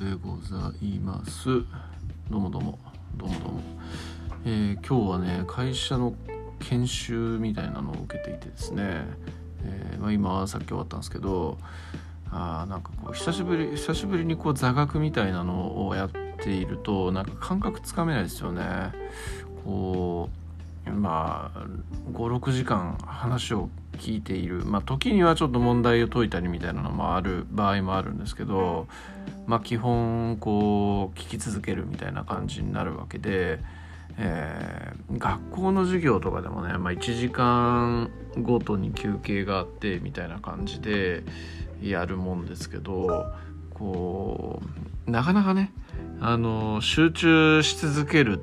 でございます。どうもどうも。どうもどうも、えー、今日はね会社の研修みたいなのを受けていてですね、えー、まあ、今さっき終わったんですけどあなんかこう久しぶり久しぶりにこう座学みたいなのをやっているとなんか感覚つかめないですよね。こうまあ56時間話を聞いている。まあ時にはちょっと問題を解いたりみたいなのもある場合もあるんですけどまあ基本こう聞き続けるみたいな感じになるわけで、えー、学校の授業とかでもね、まあ、1時間ごとに休憩があってみたいな感じでやるもんですけどこうなかなかねあの集中し続ける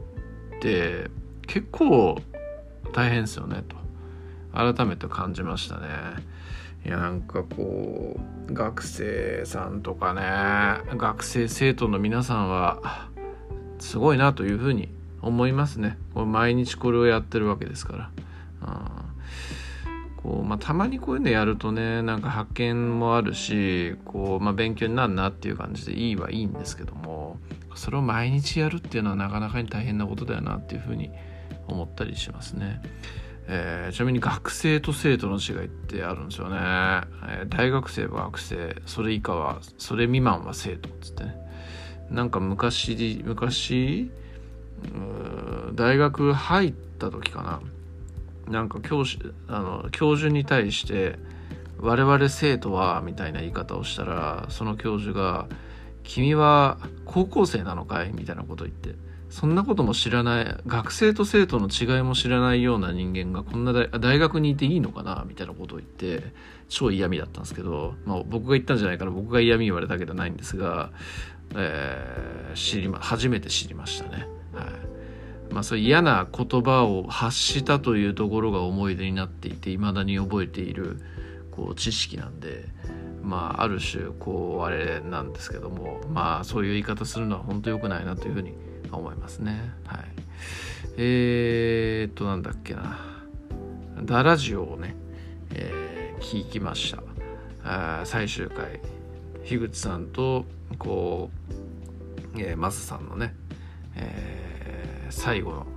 って結構大変ですよねと改めて感じましたね。いやなんかこう学生さんとかね学生生徒の皆さんはすごいなというふうに思いますね。こ毎日これをやってるわけですから。うんこうまあ、たまにこういうのやるとねなんか発見もあるしこう、まあ、勉強になるなっていう感じでいいはいいんですけどもそれを毎日やるっていうのはなかなかに大変なことだよなっていうふうに思います思ったりしますね。えー、ちなみに学生と生徒の違いってあるんですよね、えー、大学生は学生それ以下はそれ未満は生徒っつってねなんか昔昔大学入った時かななんか教師あの教授に対して「我々生徒は」みたいな言い方をしたらその教授が「君は高校生なのかい?」みたいなこと言ってそんなことも知らない学生と生徒の違いも知らないような人間がこんな大学にいていいのかなみたいなことを言って超嫌味だったんですけど、まあ、僕が言ったんじゃないから僕が嫌味言われたわけではないんですが、えー、知りま初めて知りましたね。はいまあ、そういう嫌な言葉を発したというところが思い出になっていていまだに覚えているこう知識なんで。まあ、ある種こうあれなんですけどもまあそういう言い方するのは本当良くないなというふうに思いますね。はい。えー、っと、なんだっけな。ダラジオをね、えー、聞きました。あ最終回。樋口さんと、こう、えー、マスさんのね、えー、最後の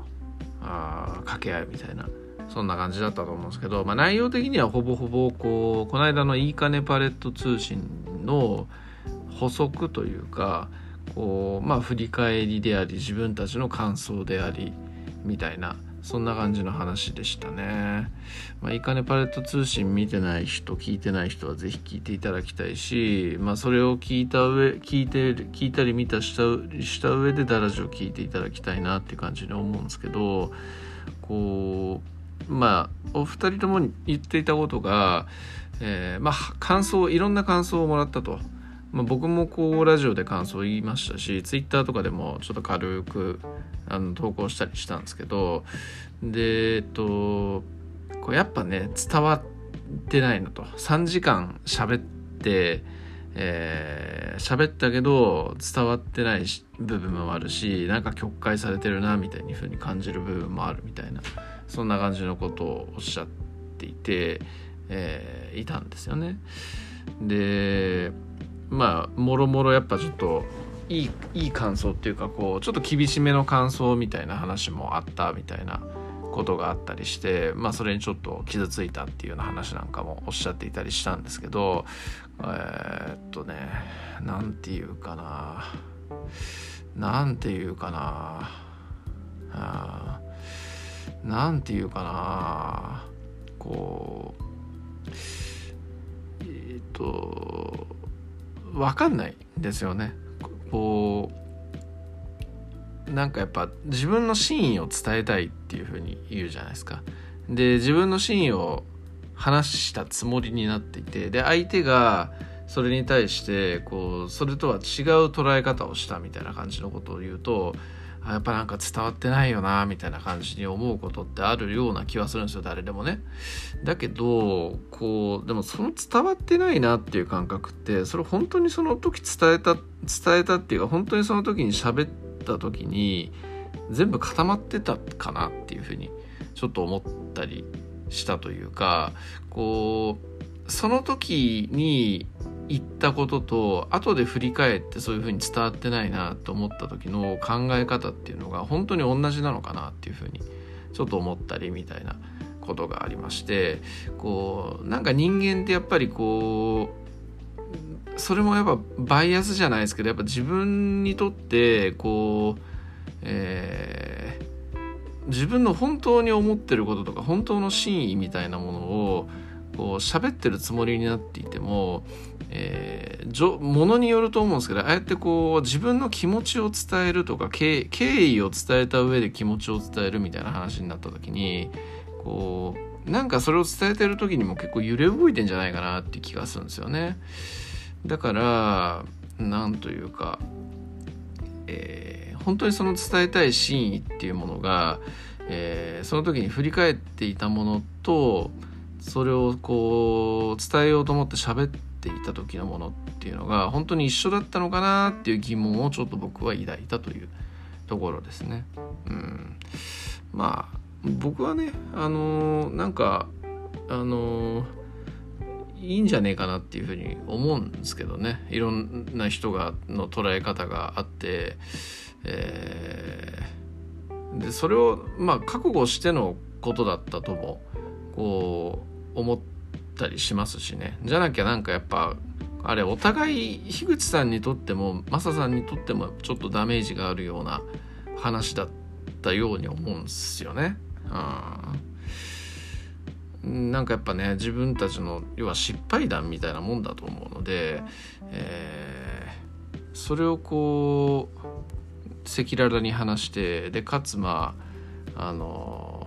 あ掛け合いみたいな、そんな感じだったと思うんですけど、まあ、内容的にはほぼほぼ、こう、この間のいいかねパレット通信の補足というか、こうまあ振り返りであり自分たちの感想でありみたいなそんな感じの話でしたね。まあ、いかねパレット通信見てない人聞いてない人は是非聞いていただきたいし、まあ、それを聞いた上聞いて聞いたり見たしたした上でダラジを聞いていただきたいなって感じに思うんですけどこうまあお二人とも言っていたことが、えー、まあ感想いろんな感想をもらったと。まあ、僕もこうラジオで感想を言いましたしツイッターとかでもちょっと軽くあの投稿したりしたんですけどでえっとこうやっぱね伝わってないのと3時間喋ってえー、喋ったけど伝わってない部分もあるしなんか曲解されてるなみたいに風に感じる部分もあるみたいなそんな感じのことをおっしゃっていて、えー、いたんですよね。でまあもろもろやっぱちょっといいいい感想っていうかこうちょっと厳しめの感想みたいな話もあったみたいなことがあったりしてまあそれにちょっと傷ついたっていうような話なんかもおっしゃっていたりしたんですけどえー、っとね何て言うかな何て言うかなあなんて言うかなこうえー、っと分かんないですよね。こうなんかやっぱ自分の真意を伝えたいっていうふうに言うじゃないですか。で自分の真意を話したつもりになっていてで相手がそれに対してこうそれとは違う捉え方をしたみたいな感じのことを言うとやっぱなんか伝わってないよなみたいな感じに思うことってあるような気はするんですよ誰でもね。だけどこうでもその伝わってないなっていう感覚ってそれ本当にその時伝えた伝えたっていうか本当にその時に喋った時に全部固まってたかなっていうふうにちょっと思ったりしたというかこうその時に言ったことと後で振り返ってそういうふうに伝わってないなと思った時の考え方っていうのが本当に同じなのかなっていうふうにちょっと思ったりみたいなことがありましてこうなんか人間ってやっぱりこうそれもやっぱバイアスじゃないですけどやっぱ自分にとってこう、えー、自分の本当に思ってることとか本当の真意みたいなものをこう喋ってるつもりになっていても、えー、ものによると思うんですけどああやってこう自分の気持ちを伝えるとか経緯を伝えた上で気持ちを伝えるみたいな話になった時にこうなんかそれを伝えてる時にも結構揺れ動いてんじゃないかなって気がするんですよね。だからなんというか、えー、本当にその伝えたい真意っていうものが、えー、その時に振り返っていたものとそれをこう伝えようと思って喋っていた時のものっていうのが本当に一緒だったのかなっていう疑問をちょっと僕は抱いたというところですね。うん、まあ僕はねあのー、なんかあのー、いいんじゃねえかなっていうふうに思うんですけどねいろんな人がの捉え方があって、えー、でそれをまあ覚悟してのことだったともこう思ったりしますしねじゃなきゃなんかやっぱあれお互い樋口さんにとってもマサさんにとってもちょっとダメージがあるような話だったように思うんすよね。うん、なんかやっぱね自分たちの要は失敗談みたいなもんだと思うので、えー、それをこう赤裸々に話してでかつまああの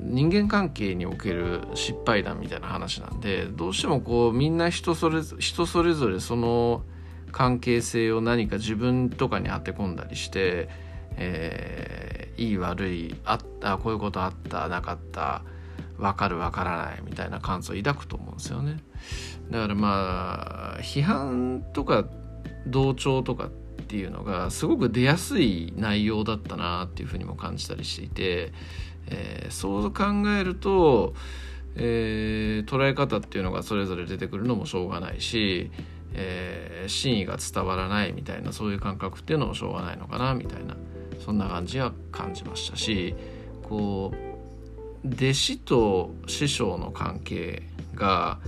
人間関係における失敗談みたいな話なんでどうしてもこうみんな人それ人それぞれその関係性を何か自分とかに当て込んだりして、えーいい悪いあったこういうことあったなかった分かる分からないみたいな感想を抱くと思うんですよね。だからまあ批判とか同調とかっていうのがすごく出やすい内容だったなっていうふうにも感じたりしていて、えー、そう考えると、えー、捉え方っていうのがそれぞれ出てくるのもしょうがないし、えー、真意が伝わらないみたいなそういう感覚っていうのもしょうがないのかなみたいなそんな感じは感じましたしこう弟子と師匠の関係が、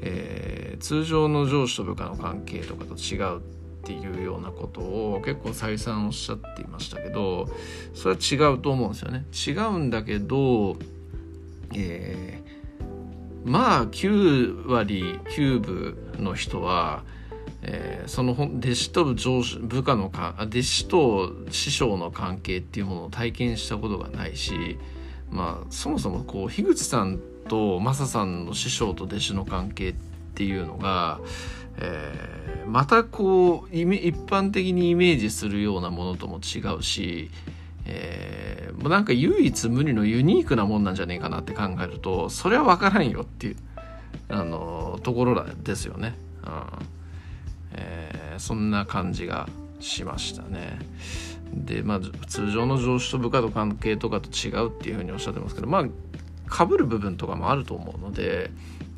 えー、通常の上司と部下の関係とかと違うっていうようなことを結構再三おっしゃっていましたけどそれは違うと思うんですよね。違うんだけど、えー、まあ9割9分の人はえー、その弟子と上司部下のか弟子と師匠の関係っていうものを体験したことがないし、まあ、そもそもこう樋口さんとマサさんの師匠と弟子の関係ってっていうのが、えー、またこう一般的にイメージするようなものとも違うし、えー、もうなんか唯一無二のユニークなもんなんじゃねえかなって考えるとそれは分からんよっていうあのところですよね。うんえー、そんな感じがしましたね。でまあ通常の上司と部下と関係とかと違うっていうふうにおっしゃってますけどまあかぶる部分とかもあると思うので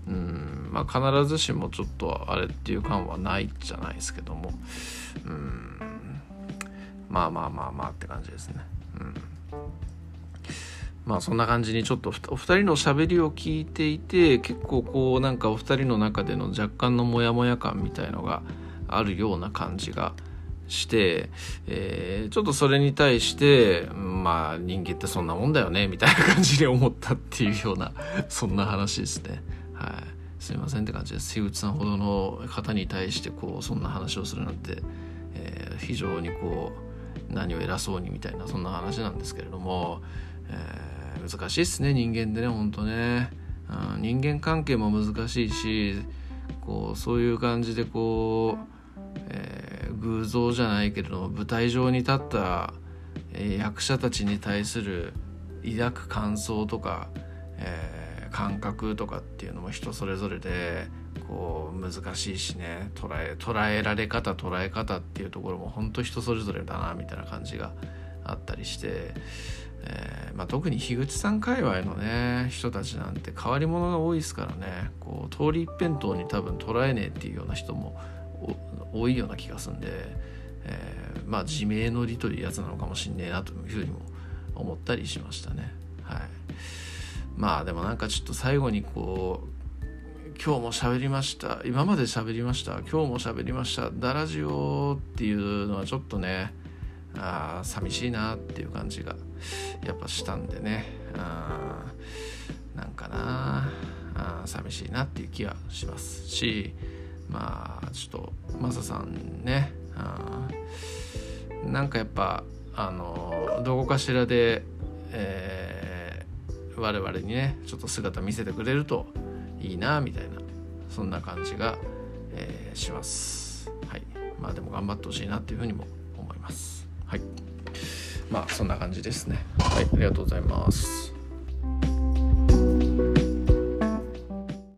うんまあ必ずしもちょっとあれっていう感はないじゃないですけどもうんまあまあまあまあって感じですね。うんまあそんな感じにちょっとお二人のしゃべりを聞いていて結構こうなんかお二人の中での若干のモヤモヤ感みたいのがあるような感じがして、えー、ちょっとそれに対してまあ人間ってそんなもんだよねみたいな感じで思ったっていうようなそんな話ですね。はい、すいませんって感じです。樋口さんほどの方に対してこうそんな話をするなんて、えー、非常にこう何を偉そうにみたいなそんな話なんですけれども、えー、難しいっすね人間でねほんとね、うん、人間関係も難しいしこうそういう感じでこうえー、偶像じゃないけれども舞台上に立った、え、役者たちに対する抱く感想とか、えー、感覚とかっていうのも人それぞれでこう難しいしね捉え捉えられ方捉え方っていうところも本当人それぞれだなみたいな感じがあったりして、えー、まあ、特に樋口さん界隈のね人たちなんて変わり者が多いですからねこう通り一辺倒に多分捉えねえっていうような人も多いような気がするんで、えー、まあ自明の利というやつなのかもしんねえなというふうにも思ったりしましたね。はい、まあでもなんかちょっと最後にこう今日も喋りました。今まで喋りました。今日も喋りました。ダラジオっていうのはちょっとねあ寂しいなっていう感じがやっぱしたんでね。あなんかな。あ寂しいなっていう気がしますしまあちょっとマサさんねあなんかやっぱあのどこかしらで、えー、我々にねちょっと姿見せてくれるといいなみたいなそんな感じが、えー、します。はい。まあでも頑張ってほしいなっていうふうにも思います。はい。まあそんな感じですね。はい。ありがとうございます。